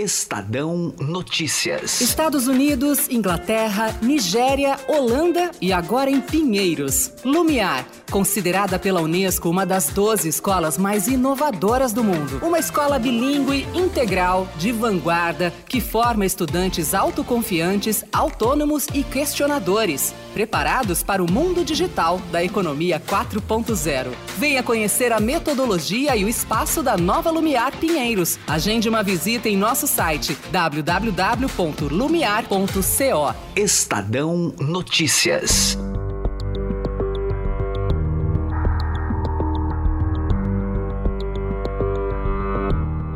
Estadão Notícias. Estados Unidos, Inglaterra, Nigéria, Holanda e agora em Pinheiros. Lumiar, considerada pela Unesco uma das 12 escolas mais inovadoras do mundo. Uma escola bilíngue, integral, de vanguarda, que forma estudantes autoconfiantes, autônomos e questionadores, preparados para o mundo digital da economia 4.0. Venha conhecer a metodologia e o espaço da nova Lumiar Pinheiros. Agende uma visita em nosso site www.lumiar.co. Estadão Notícias.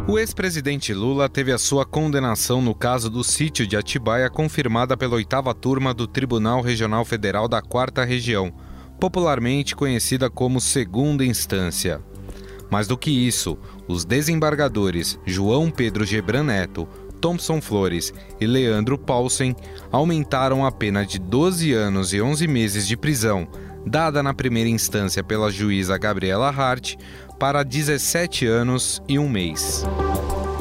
O ex-presidente Lula teve a sua condenação no caso do sítio de Atibaia confirmada pela oitava turma do Tribunal Regional Federal da Quarta Região, popularmente conhecida como Segunda Instância. Mais do que isso, os desembargadores João Pedro Gebran Neto, Thompson Flores e Leandro Paulsen aumentaram a pena de 12 anos e 11 meses de prisão, dada na primeira instância pela juíza Gabriela Hart, para 17 anos e um mês.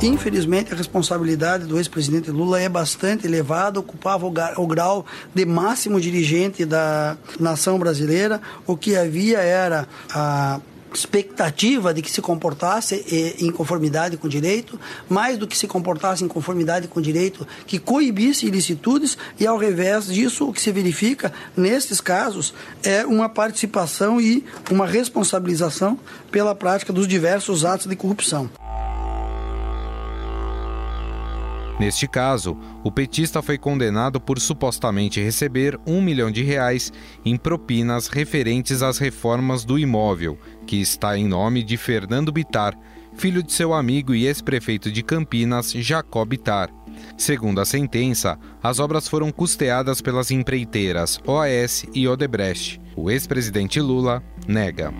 Infelizmente, a responsabilidade do ex-presidente Lula é bastante elevada, ocupava o grau de máximo dirigente da nação brasileira. O que havia era a expectativa de que se comportasse em conformidade com o direito, mais do que se comportasse em conformidade com o direito, que coibisse ilicitudes, e ao revés disso, o que se verifica nesses casos é uma participação e uma responsabilização pela prática dos diversos atos de corrupção. Neste caso, o petista foi condenado por supostamente receber um milhão de reais em propinas referentes às reformas do imóvel, que está em nome de Fernando Bitar, filho de seu amigo e ex-prefeito de Campinas, Jacob Bitar. Segundo a sentença, as obras foram custeadas pelas empreiteiras OAS e Odebrecht. O ex-presidente Lula nega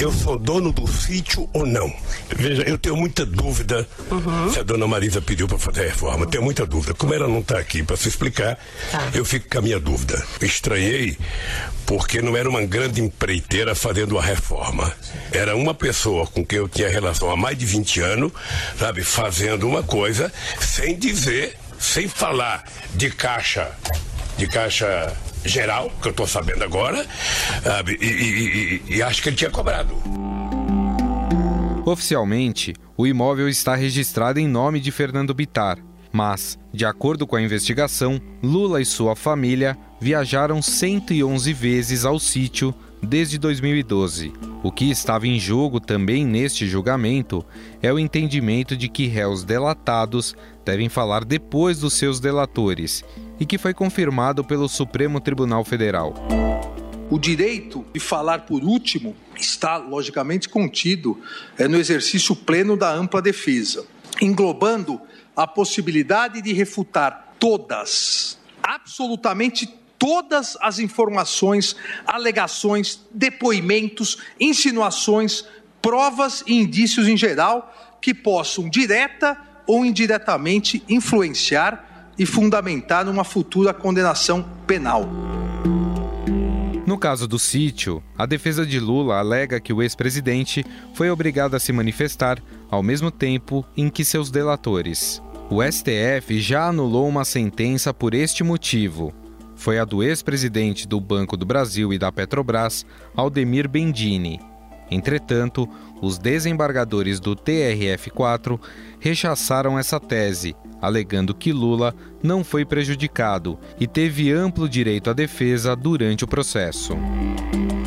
eu sou dono do sítio ou não. Veja, eu tenho muita dúvida uhum. se a dona Marisa pediu para fazer a reforma. Tenho muita dúvida. Como ela não está aqui para se explicar, tá. eu fico com a minha dúvida. Estranhei porque não era uma grande empreiteira fazendo a reforma. Era uma pessoa com quem eu tinha relação há mais de 20 anos, sabe, fazendo uma coisa sem dizer, sem falar de caixa, de caixa geral, que eu estou sabendo agora, e, e, e, e acho que ele tinha cobrado. Oficialmente, o imóvel está registrado em nome de Fernando Bitar, mas, de acordo com a investigação, Lula e sua família viajaram 111 vezes ao sítio desde 2012. O que estava em jogo também neste julgamento é o entendimento de que réus delatados devem falar depois dos seus delatores e que foi confirmado pelo Supremo Tribunal Federal. O direito de falar por último está, logicamente, contido é, no exercício pleno da ampla defesa, englobando a possibilidade de refutar todas, absolutamente todas as informações, alegações, depoimentos, insinuações, provas e indícios em geral que possam direta ou indiretamente influenciar e fundamentar numa futura condenação penal. No caso do sítio, a defesa de Lula alega que o ex-presidente foi obrigado a se manifestar ao mesmo tempo em que seus delatores. O STF já anulou uma sentença por este motivo. Foi a do ex-presidente do Banco do Brasil e da Petrobras, Aldemir Bendini. Entretanto, os desembargadores do TRF4 rechaçaram essa tese, alegando que Lula não foi prejudicado e teve amplo direito à defesa durante o processo.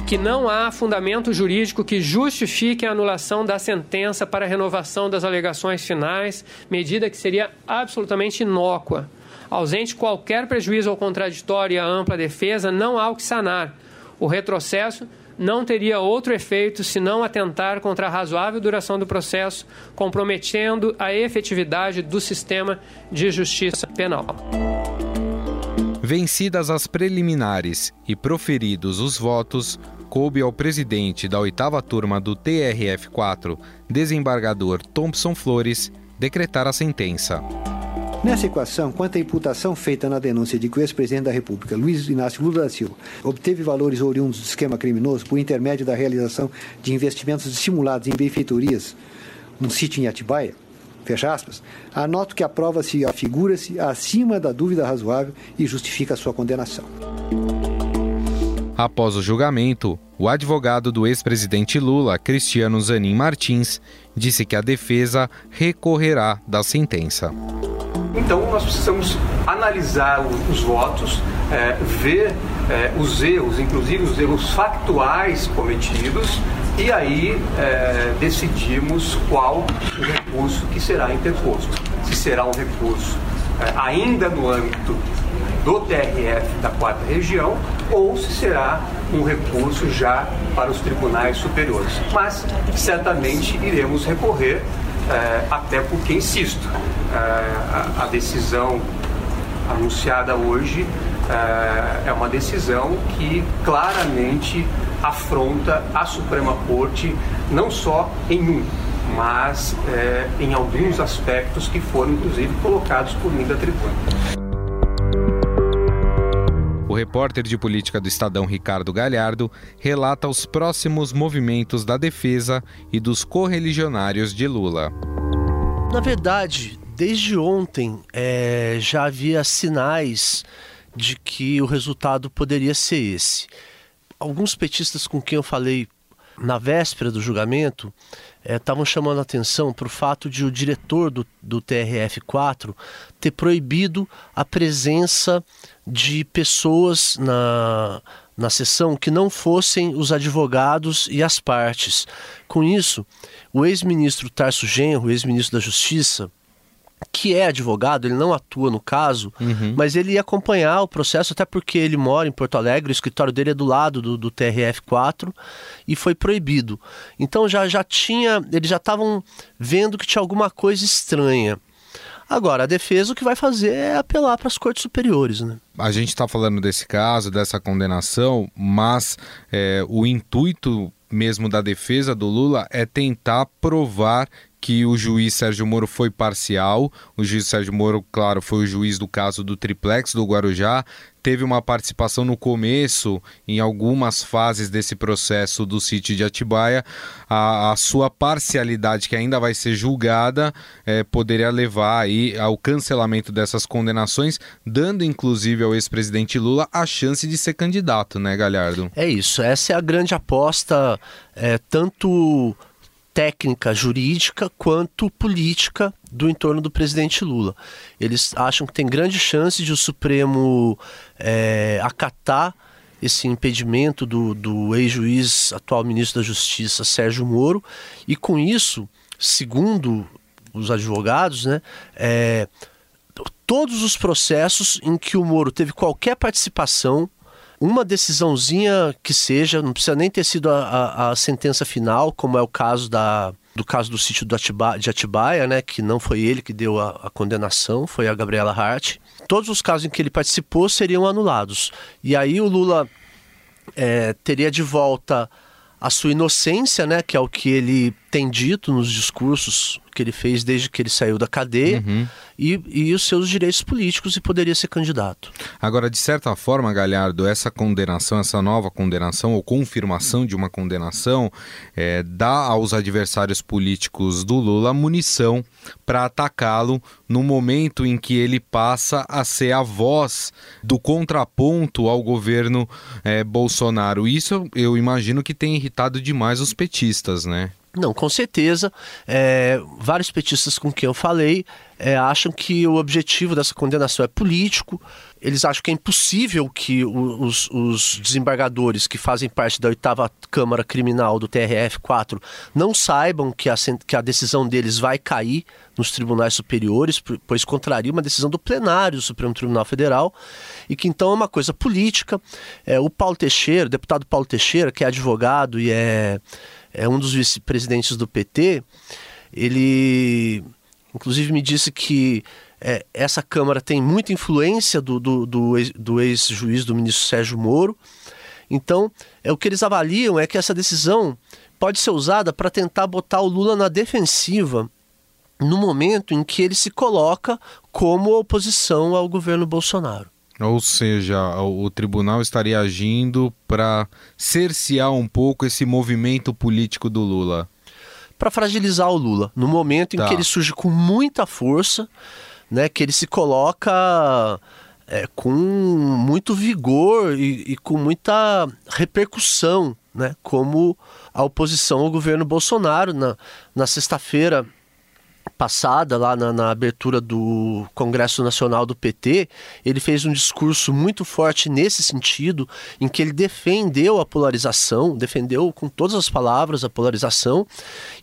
Que não há fundamento jurídico que justifique a anulação da sentença para renovação das alegações finais, medida que seria absolutamente inócua. Ausente qualquer prejuízo ao contraditório e à ampla defesa, não há o que sanar. O retrocesso não teria outro efeito senão atentar contra a razoável duração do processo, comprometendo a efetividade do sistema de justiça penal. Vencidas as preliminares e proferidos os votos, coube ao presidente da oitava turma do TRF4, desembargador Thompson Flores, decretar a sentença. Nessa equação, quanto à imputação feita na denúncia de que o ex-presidente da República, Luiz Inácio Lula da Silva, obteve valores oriundos do esquema criminoso por intermédio da realização de investimentos estimulados em benfeitorias num sítio em Atibaia, fecha aspas, anoto que a prova se afigura-se acima da dúvida razoável e justifica sua condenação. Após o julgamento, o advogado do ex-presidente Lula, Cristiano Zanin Martins, disse que a defesa recorrerá da sentença. Então, nós precisamos analisar os votos, é, ver é, os erros, inclusive os erros factuais cometidos, e aí é, decidimos qual o recurso que será interposto. Se será um recurso é, ainda no âmbito do TRF da quarta região ou se será um recurso já para os tribunais superiores. Mas certamente iremos recorrer, é, até porque, insisto, é, a, a, decisão anunciada hoje é, é uma decisão que claramente afronta a Suprema Corte, não só em um, mas é, em alguns aspectos que foram, inclusive, colocados por mim da tribuna. Repórter de política do Estadão Ricardo Galhardo relata os próximos movimentos da defesa e dos correligionários de Lula. Na verdade, desde ontem é, já havia sinais de que o resultado poderia ser esse alguns petistas com quem eu falei na véspera do julgamento estavam eh, chamando a atenção para o fato de o diretor do, do TRF4 ter proibido a presença de pessoas na, na sessão que não fossem os advogados e as partes. Com isso, o ex-ministro Tarso Genro, ex-ministro da Justiça, que é advogado, ele não atua no caso, uhum. mas ele ia acompanhar o processo, até porque ele mora em Porto Alegre, o escritório dele é do lado do, do TRF4 e foi proibido. Então já, já tinha, eles já estavam vendo que tinha alguma coisa estranha. Agora, a defesa o que vai fazer é apelar para as cortes superiores. Né? A gente está falando desse caso, dessa condenação, mas é, o intuito mesmo da defesa do Lula é tentar provar que o juiz Sérgio Moro foi parcial. O juiz Sérgio Moro, claro, foi o juiz do caso do triplex do Guarujá. Teve uma participação no começo, em algumas fases desse processo do sítio de Atibaia. A, a sua parcialidade, que ainda vai ser julgada, é, poderia levar aí ao cancelamento dessas condenações, dando inclusive ao ex-presidente Lula a chance de ser candidato, né, Galhardo? É isso. Essa é a grande aposta, é, tanto técnica jurídica quanto política do entorno do presidente Lula. Eles acham que tem grande chance de o Supremo é, acatar esse impedimento do, do ex-juiz, atual ministro da Justiça, Sérgio Moro, e com isso, segundo os advogados, né, é, todos os processos em que o Moro teve qualquer participação uma decisãozinha que seja, não precisa nem ter sido a, a, a sentença final, como é o caso da, do caso do sítio do Atiba, de Atibaia, né, que não foi ele que deu a, a, condenação, foi a Gabriela Hart. Todos os casos em que ele participou seriam anulados. E aí o Lula é, teria de volta a sua inocência, né, que é o que ele tem dito nos discursos que ele fez desde que ele saiu da cadeia, uhum. e, e os seus direitos políticos e poderia ser candidato. Agora, de certa forma, Galhardo, essa condenação, essa nova condenação ou confirmação de uma condenação, é, dá aos adversários políticos do Lula munição para atacá-lo no momento em que ele passa a ser a voz do contraponto ao governo é, Bolsonaro. Isso eu imagino que tem irritado demais os petistas, né? Não, com certeza. É, vários petistas com quem eu falei é, acham que o objetivo dessa condenação é político. Eles acham que é impossível que os, os desembargadores que fazem parte da oitava Câmara Criminal do TRF-4 não saibam que a, que a decisão deles vai cair nos tribunais superiores, pois contraria uma decisão do plenário do Supremo Tribunal Federal, e que então é uma coisa política. É, o Paulo Teixeira, o deputado Paulo Teixeira, que é advogado e é é um dos vice-presidentes do PT, ele inclusive me disse que é, essa Câmara tem muita influência do, do, do, ex-juiz, do ministro Sérgio Moro. Então, é, o que eles avaliam é que essa decisão pode ser usada para tentar botar o Lula na defensiva no momento em que ele se coloca como oposição ao governo Bolsonaro. Ou seja, o tribunal estaria agindo para cercear um pouco esse movimento político do Lula. para fragilizar o Lula. No momento em Tá. que ele surge com muita força, né, que ele se coloca é, com muito vigor e, e com muita repercussão, né, como a oposição ao governo Bolsonaro na, na sexta-feira passada, lá na, na abertura do Congresso Nacional do PT, ele fez um discurso muito forte nesse sentido, em que ele defendeu a polarização, defendeu com todas as palavras a polarização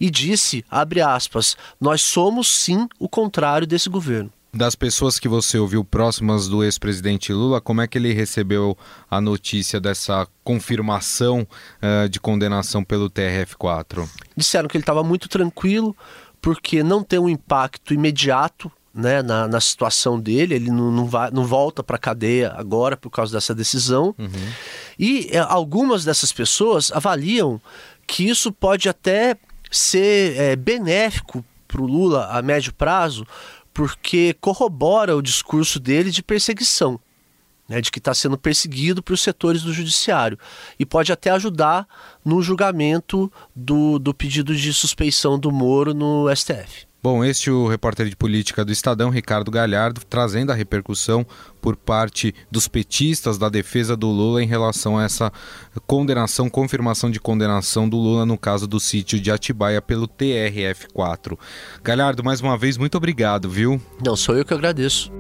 e disse, abre aspas, nós somos sim o contrário desse governo. Das pessoas que você ouviu próximas do ex-presidente Lula, como é que ele recebeu a notícia dessa confirmação eh, de condenação pelo TRF4? Disseram que ele estava muito tranquilo, porque não tem um impacto imediato né, na, na situação dele, ele não, não, vai, não volta para a cadeia agora por causa dessa decisão. E é, algumas dessas pessoas avaliam que isso pode até ser é, benéfico para o Lula a médio prazo, porque corrobora o discurso dele de perseguição. Né, de que está sendo perseguido por setores do judiciário e pode até ajudar no julgamento do, do pedido de suspeição do Moro no STF. Bom, este é o repórter de política do Estadão, Ricardo Galhardo, trazendo a repercussão por parte dos petistas da defesa do Lula em relação a essa condenação, confirmação de condenação do Lula no caso do sítio de Atibaia pelo TRF4. Galhardo, mais uma vez, muito obrigado, viu? Não, sou eu que agradeço.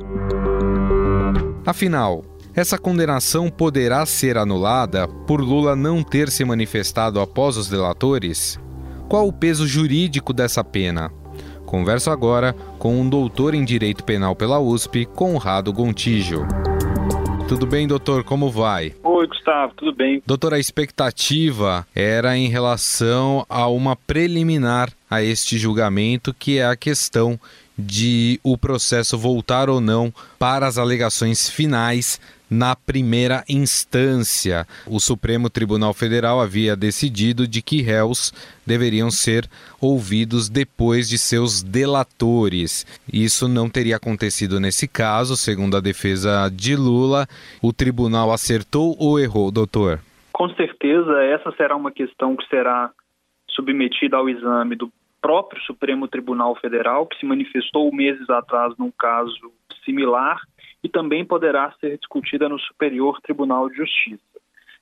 Afinal, essa condenação poderá ser anulada por Lula não ter se manifestado após os delatores? Qual o peso jurídico dessa pena? Converso agora com um doutor em Direito Penal pela USP, Conrado Gontijo. Tudo bem, doutor? Como vai? Oi, Gustavo, tudo bem? Doutor, a expectativa era em relação a uma preliminar a este julgamento, que é a questão de o processo voltar ou não para as alegações finais na primeira instância. O Supremo Tribunal Federal havia decidido de que réus deveriam ser ouvidos depois de seus delatores. Isso não teria acontecido nesse caso, segundo a defesa de Lula. O tribunal acertou ou errou, doutor? Com certeza, essa será uma questão que será submetida ao exame do próprio Supremo Tribunal Federal, que se manifestou meses atrás num caso similar e também poderá ser discutida no Superior Tribunal de Justiça.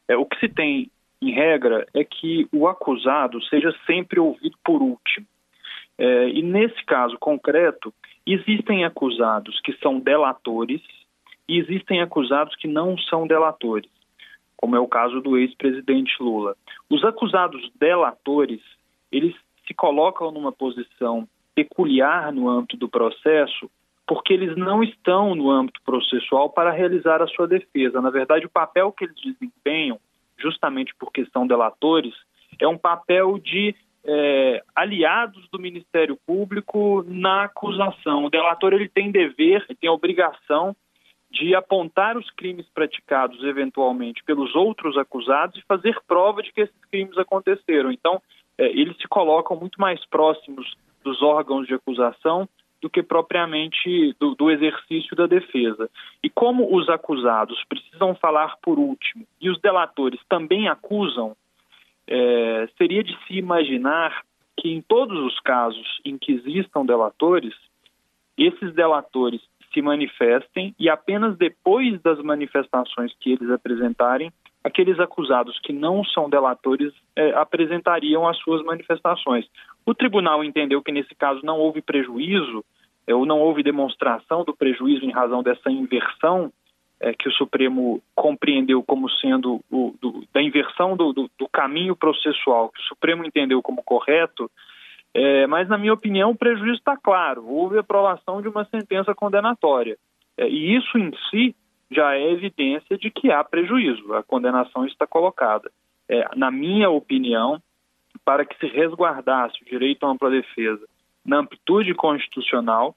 É, o que se tem, em regra, é que o acusado seja sempre ouvido por último. É, e nesse caso concreto, existem acusados que são delatores e existem acusados que não são delatores, como é o caso do ex-presidente Lula. Os acusados delatores, eles se colocam numa posição peculiar no âmbito do processo porque eles não estão no âmbito processual para realizar a sua defesa. Na verdade, o papel que eles desempenham, justamente porque são delatores, é um papel de é, aliados do Ministério Público na acusação. O delator ele tem dever, ele tem obrigação de apontar os crimes praticados eventualmente pelos outros acusados e fazer prova de que esses crimes aconteceram. Então, é, eles se colocam muito mais próximos dos órgãos de acusação do que propriamente do, do, exercício da defesa. E como os acusados precisam falar por último e os delatores também acusam, é, seria de se imaginar que em todos os casos em que existam delatores, esses delatores se manifestem e apenas depois das manifestações que eles apresentarem, aqueles acusados que não são delatores é, apresentariam as suas manifestações. O tribunal entendeu que nesse caso não houve prejuízo, é, ou não houve demonstração do prejuízo em razão dessa inversão é, que o Supremo compreendeu como sendo o, do, da inversão do, do, do, caminho processual, que o Supremo entendeu como correto, é, mas, na minha opinião, o prejuízo está claro. Houve aprovação de uma sentença condenatória. É, e isso em si já é evidência de que há prejuízo. A condenação está colocada. É, na minha opinião, para que se resguardasse o direito à ampla defesa na amplitude constitucional,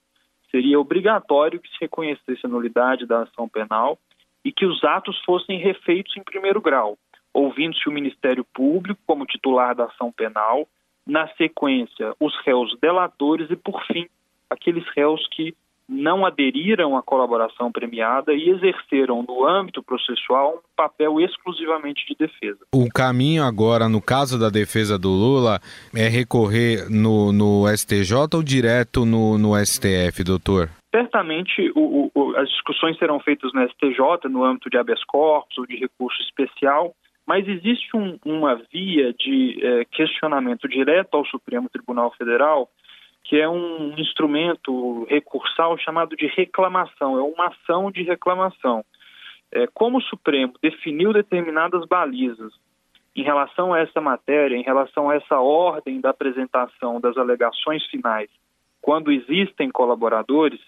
seria obrigatório que se reconhecesse a nulidade da ação penal e que os atos fossem refeitos em primeiro grau, ouvindo-se o Ministério Público como titular da ação penal, na sequência, os réus delatores e, por fim, aqueles réus que não aderiram à colaboração premiada e exerceram no âmbito processual um papel exclusivamente de defesa. O caminho agora, no caso da defesa do Lula, é recorrer no, no STJ ou direto no, no STF, doutor? Certamente o, o, as discussões serão feitas no STJ, no âmbito de habeas corpus ou de recurso especial, mas existe um, uma via de eh, questionamento direto ao Supremo Tribunal Federal que é um instrumento recursal chamado de reclamação, é uma ação de reclamação. É, como o Supremo definiu determinadas balizas em relação a essa matéria, em relação a essa ordem da apresentação das alegações finais, quando existem colaboradores,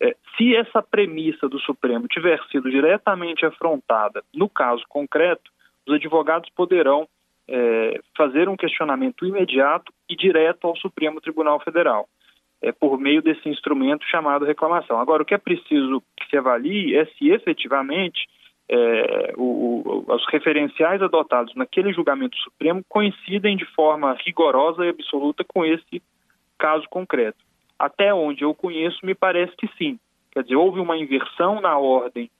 é, se essa premissa do Supremo tiver sido diretamente afrontada no caso concreto, os advogados poderão é, fazer um questionamento imediato e direto ao Supremo Tribunal Federal, é, por meio desse instrumento chamado reclamação. Agora, o que é preciso que se avalie é se efetivamente é, o, o, os referenciais adotados naquele julgamento supremo coincidem de forma rigorosa e absoluta com esse caso concreto. Até onde eu conheço, me parece que sim. Quer dizer, houve uma inversão na ordem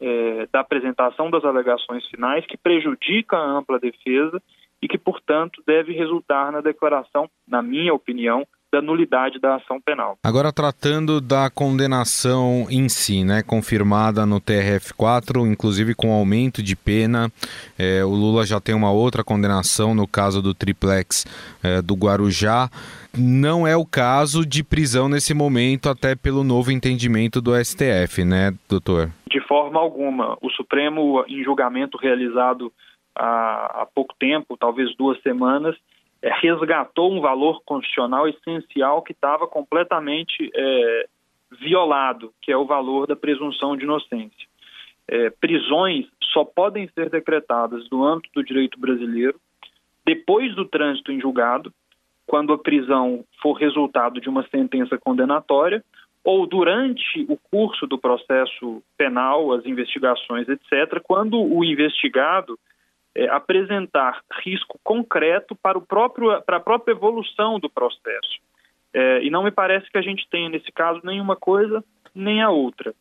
é, da apresentação das alegações finais que prejudica a ampla defesa e que, portanto, deve resultar na declaração, na minha opinião, da nulidade da ação penal. Agora tratando da condenação em si, né, confirmada no TRF4, inclusive com aumento de pena, é, o Lula já tem uma outra condenação no caso do triplex é, do Guarujá. Não é o caso de prisão nesse momento, até pelo novo entendimento do STF, né, doutor? De forma alguma. O Supremo, em julgamento realizado há, há pouco tempo, talvez duas semanas, é, resgatou um valor constitucional essencial que estava completamente é, violado, que é o valor da presunção de inocência. É, prisões só podem ser decretadas no âmbito do direito brasileiro depois do trânsito em julgado, quando a prisão for resultado de uma sentença condenatória, ou durante o curso do processo penal, as investigações, etc., quando o investigado é, apresentar risco concreto para, o próprio, para a própria evolução do processo. É, e não me parece que a gente tenha, nesse caso, nenhuma coisa nem a outra.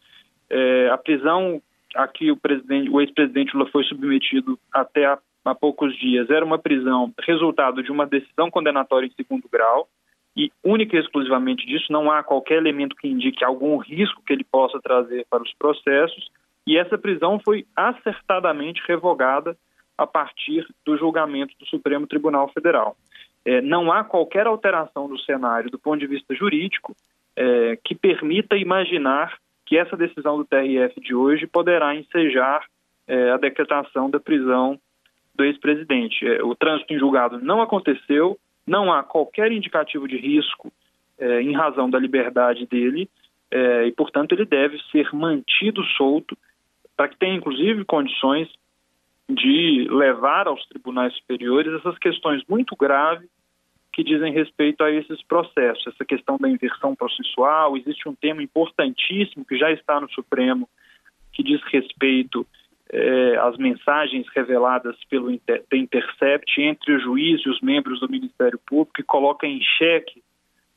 É, a prisão a que o, o ex-presidente Lula foi submetido até há, há poucos dias era uma prisão resultado de uma decisão condenatória em segundo grau, e única e exclusivamente disso, não há qualquer elemento que indique algum risco que ele possa trazer para os processos, e essa prisão foi acertadamente revogada a partir do julgamento do Supremo Tribunal Federal. É, não há qualquer alteração no cenário do ponto de vista jurídico é, que permita imaginar que essa decisão do TRF de hoje poderá ensejar é, a decretação da prisão do ex-presidente. É, o trânsito em julgado não aconteceu, não há qualquer indicativo de risco é, em razão da liberdade dele é, e, portanto, ele deve ser mantido solto para que tenha, inclusive, condições de levar aos tribunais superiores essas questões muito graves que dizem respeito a esses processos, essa questão da inversão processual. Existe um tema importantíssimo que já está no Supremo, que diz respeito eh, às mensagens reveladas pelo Inter Intercept entre o juiz e os membros do Ministério Público, que coloca em xeque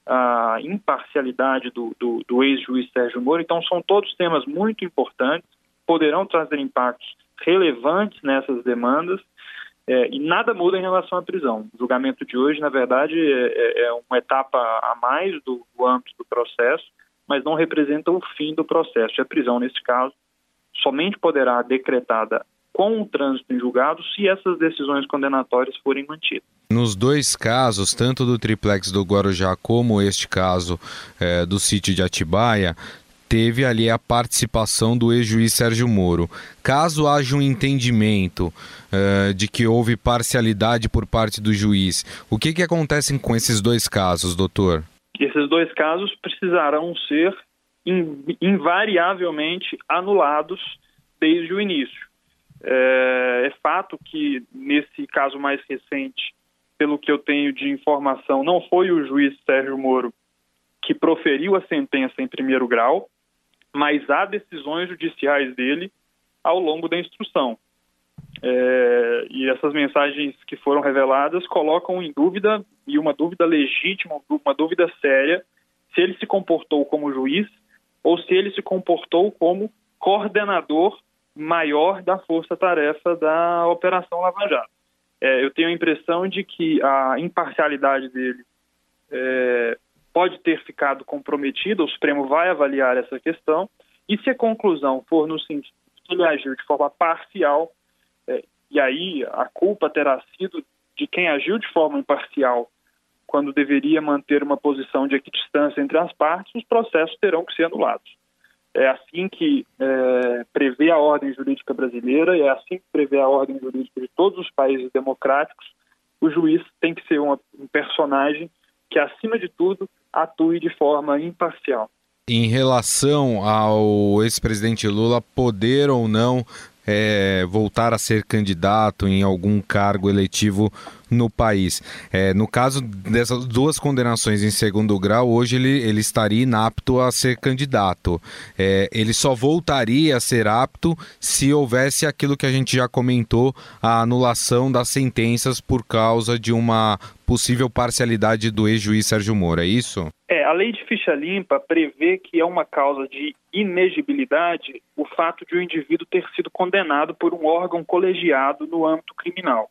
a imparcialidade do, do, do ex-juiz Sérgio Moro. Então, são todos temas muito importantes, poderão trazer impactos relevantes nessas demandas é, e nada muda em relação à prisão. O julgamento de hoje, na verdade, é, é, é uma etapa a mais do, do âmbito do processo, mas não representa o fim do processo. A prisão, nesse caso, somente poderá decretada com o trânsito em julgado se essas decisões condenatórias forem mantidas. Nos dois casos, tanto do triplex do Guarujá como este caso é, do sítio de Atibaia, teve ali a participação do ex-juiz Sérgio Moro. Caso haja um entendimento uh, de que houve parcialidade por parte do juiz, o que, que acontece com esses dois casos, doutor? Esses dois casos precisarão ser invariavelmente anulados desde o início. É, é fato que, nesse caso mais recente, pelo que eu tenho de informação, não foi o juiz Sérgio Moro que proferiu a sentença em primeiro grau, mas há decisões judiciais dele ao longo da instrução. É, e essas mensagens que foram reveladas colocam em dúvida, e uma dúvida legítima, uma dúvida séria, se ele se comportou como juiz ou se ele se comportou como coordenador maior da força-tarefa da Operação Lava Jato. É, eu tenho a impressão de que a imparcialidade dele é, pode ter ficado comprometida, o Supremo vai avaliar essa questão, e se a conclusão for no sentido que ele agiu de forma parcial, é, e aí a culpa terá sido de quem agiu de forma imparcial quando deveria manter uma posição de equidistância entre as partes, os processos terão que ser anulados. É assim que é, prevê a ordem jurídica brasileira, é assim que prevê a ordem jurídica de todos os países democráticos. O juiz tem que ser uma, um personagem que, acima de tudo, atue de forma imparcial. Em relação ao ex-presidente Lula poder ou não é, voltar a ser candidato em algum cargo eletivo no país. É, no caso dessas duas condenações em segundo grau, hoje ele, ele estaria inapto a ser candidato. É, ele só voltaria a ser apto se houvesse aquilo que a gente já comentou, a anulação das sentenças por causa de uma possível parcialidade do ex-juiz Sérgio Moro, é isso? É, a lei de ficha limpa prevê que é uma causa de inegibilidade o fato de o indivíduo ter sido condenado por um órgão colegiado no âmbito criminal.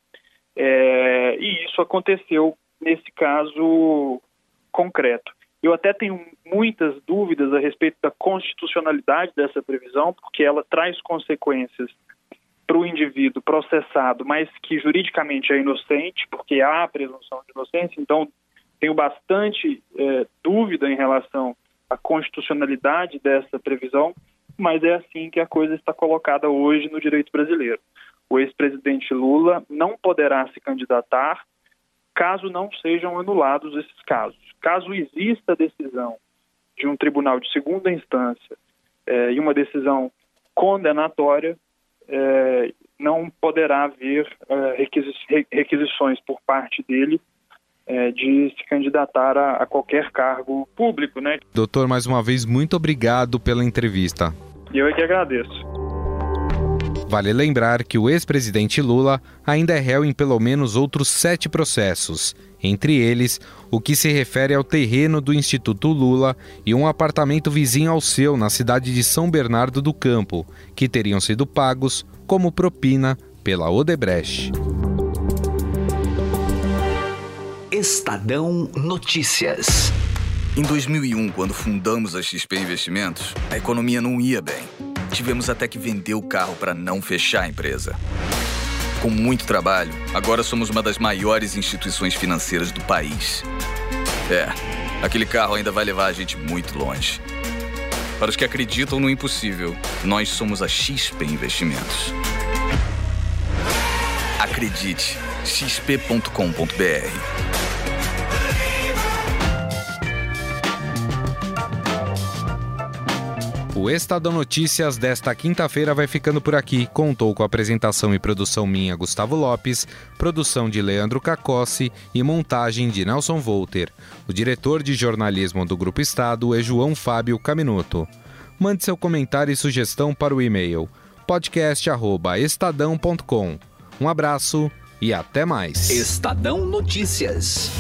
É, e isso aconteceu nesse caso concreto. Eu até tenho muitas dúvidas a respeito da constitucionalidade dessa previsão, porque ela traz consequências para o indivíduo processado, mas que juridicamente é inocente, porque há a presunção de inocência, então tenho bastante é, dúvida em relação à constitucionalidade dessa previsão, mas é assim que a coisa está colocada hoje no direito brasileiro o ex-presidente Lula não poderá se candidatar caso não sejam anulados esses casos. Caso exista decisão de um tribunal de segunda instância eh, e uma decisão condenatória, eh, não poderá haver eh, requisições por parte dele de se candidatar a, a, qualquer cargo público, né? Doutor, mais uma vez, muito obrigado pela entrevista. Eu é que agradeço. Vale lembrar que o ex-presidente Lula ainda é réu em pelo menos outros sete processos, entre eles o que se refere ao terreno do Instituto Lula e um apartamento vizinho ao seu na cidade de São Bernardo do Campo, que teriam sido pagos como propina pela Odebrecht. Estadão Notícias. Em 2001, quando fundamos a XP Investimentos, a economia não ia bem tivemos até que vender o carro para não fechar a empresa. Com muito trabalho, agora somos uma das maiores instituições financeiras do país. É, aquele carro ainda vai levar a gente muito longe. Para os que acreditam no impossível, nós somos a XP Investimentos. Acredite, xp.com.br. O Estadão Notícias desta quinta-feira vai ficando por aqui. Contou com apresentação e produção minha, Gustavo Lopes, produção de Leandro Cacossi e montagem de Nelson Volter. O diretor de jornalismo do Grupo Estado é João Fábio Caminuto. Mande seu comentário e sugestão para o e-mail podcast@estadão.com. Um abraço e até mais. Estadão Notícias.